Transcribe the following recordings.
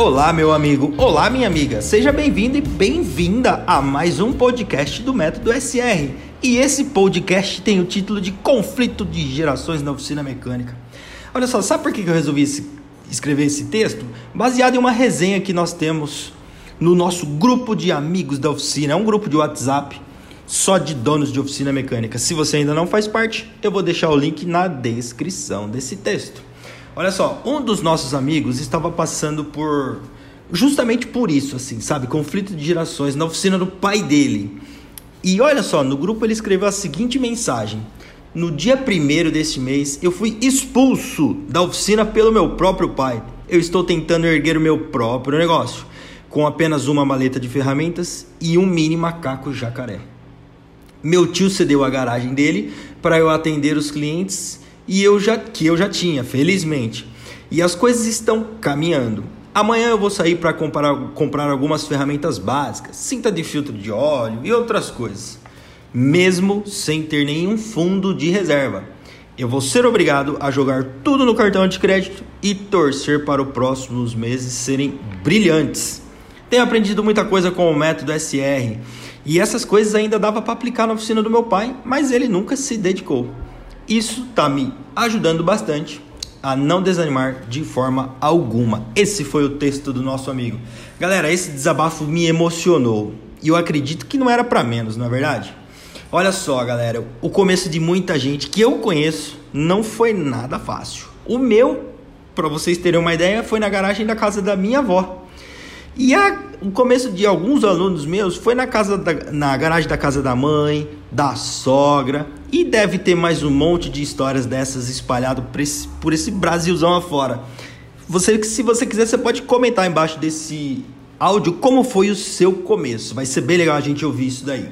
Olá, meu amigo. Olá, minha amiga. Seja bem-vindo e bem-vinda a mais um podcast do Método SR. E esse podcast tem o título de Conflito de Gerações na Oficina Mecânica. Olha só, sabe por que eu resolvi escrever esse texto? Baseado em uma resenha que nós temos no nosso grupo de amigos da oficina. É um grupo de WhatsApp só de donos de oficina mecânica. Se você ainda não faz parte, eu vou deixar o link na descrição desse texto. Olha só, um dos nossos amigos estava passando por justamente por isso, assim, sabe, conflito de gerações na oficina do pai dele. E olha só, no grupo ele escreveu a seguinte mensagem: No dia primeiro deste mês, eu fui expulso da oficina pelo meu próprio pai. Eu estou tentando erguer o meu próprio negócio, com apenas uma maleta de ferramentas e um mini macaco jacaré. Meu tio cedeu a garagem dele para eu atender os clientes e eu já que eu já tinha, felizmente. E as coisas estão caminhando. Amanhã eu vou sair para comprar, comprar algumas ferramentas básicas, cinta de filtro de óleo e outras coisas, mesmo sem ter nenhum fundo de reserva. Eu vou ser obrigado a jogar tudo no cartão de crédito e torcer para os próximos meses serem brilhantes. Tenho aprendido muita coisa com o método SR e essas coisas ainda dava para aplicar na oficina do meu pai, mas ele nunca se dedicou. Isso está me ajudando bastante a não desanimar de forma alguma. Esse foi o texto do nosso amigo. Galera, esse desabafo me emocionou e eu acredito que não era para menos, não é verdade? Olha só, galera, o começo de muita gente que eu conheço não foi nada fácil. O meu, para vocês terem uma ideia, foi na garagem da casa da minha avó. E a, o começo de alguns alunos meus foi na casa da, na garagem da casa da mãe, da sogra e deve ter mais um monte de histórias dessas espalhado por esse, por esse Brasilzão afora. Você, se você quiser, você pode comentar embaixo desse áudio como foi o seu começo. Vai ser bem legal a gente ouvir isso daí.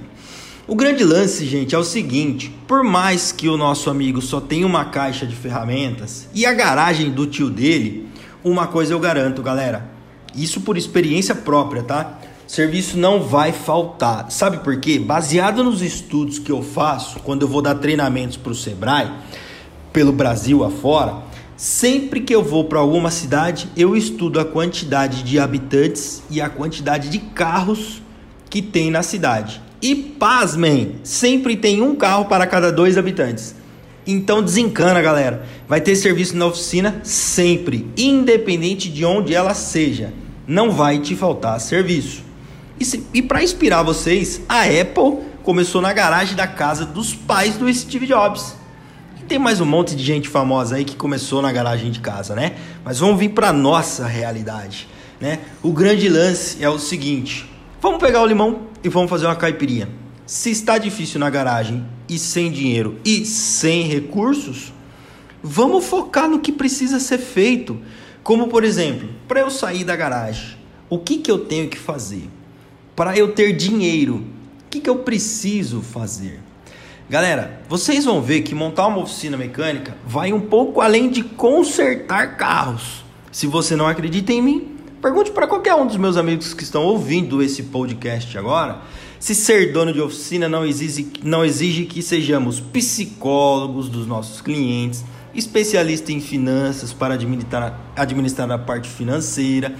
O grande lance, gente, é o seguinte: por mais que o nosso amigo só tenha uma caixa de ferramentas e a garagem do tio dele, uma coisa eu garanto, galera. Isso por experiência própria, tá? Serviço não vai faltar. Sabe por quê? Baseado nos estudos que eu faço quando eu vou dar treinamentos para o Sebrae, pelo Brasil afora, sempre que eu vou para alguma cidade, eu estudo a quantidade de habitantes e a quantidade de carros que tem na cidade. E pasmem, sempre tem um carro para cada dois habitantes. Então desencana, galera. Vai ter serviço na oficina sempre, independente de onde ela seja. Não vai te faltar serviço. E, e para inspirar vocês, a Apple começou na garagem da casa dos pais do Steve Jobs. E tem mais um monte de gente famosa aí que começou na garagem de casa, né? Mas vamos vir para nossa realidade, né? O grande lance é o seguinte: vamos pegar o limão e vamos fazer uma caipirinha. Se está difícil na garagem e sem dinheiro e sem recursos, vamos focar no que precisa ser feito. Como por exemplo, para eu sair da garagem, o que, que eu tenho que fazer? Para eu ter dinheiro, o que, que eu preciso fazer? Galera, vocês vão ver que montar uma oficina mecânica vai um pouco além de consertar carros. Se você não acredita em mim, pergunte para qualquer um dos meus amigos que estão ouvindo esse podcast agora se ser dono de oficina não exige, não exige que sejamos psicólogos dos nossos clientes especialista em finanças para administrar, administrar a parte financeira,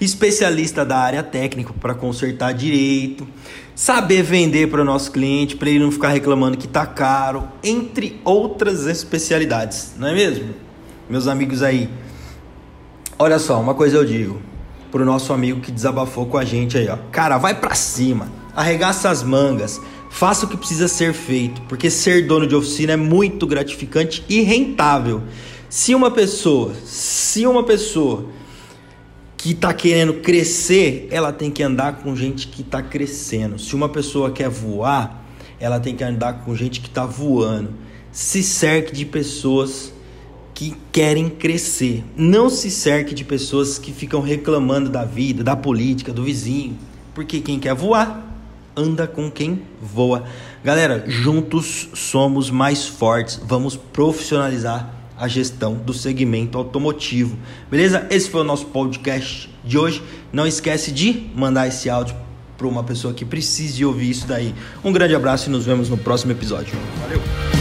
especialista da área técnica para consertar direito, saber vender para o nosso cliente, para ele não ficar reclamando que está caro, entre outras especialidades, não é mesmo? Meus amigos aí, olha só, uma coisa eu digo para o nosso amigo que desabafou com a gente aí, ó, cara, vai para cima, arregaça as mangas, Faça o que precisa ser feito, porque ser dono de oficina é muito gratificante e rentável. Se uma pessoa, se uma pessoa que está querendo crescer, ela tem que andar com gente que está crescendo. Se uma pessoa quer voar, ela tem que andar com gente que está voando. Se cerque de pessoas que querem crescer. Não se cerque de pessoas que ficam reclamando da vida, da política, do vizinho. Porque quem quer voar anda com quem voa. Galera, juntos somos mais fortes. Vamos profissionalizar a gestão do segmento automotivo. Beleza? Esse foi o nosso podcast de hoje. Não esquece de mandar esse áudio para uma pessoa que precise ouvir isso daí. Um grande abraço e nos vemos no próximo episódio. Valeu!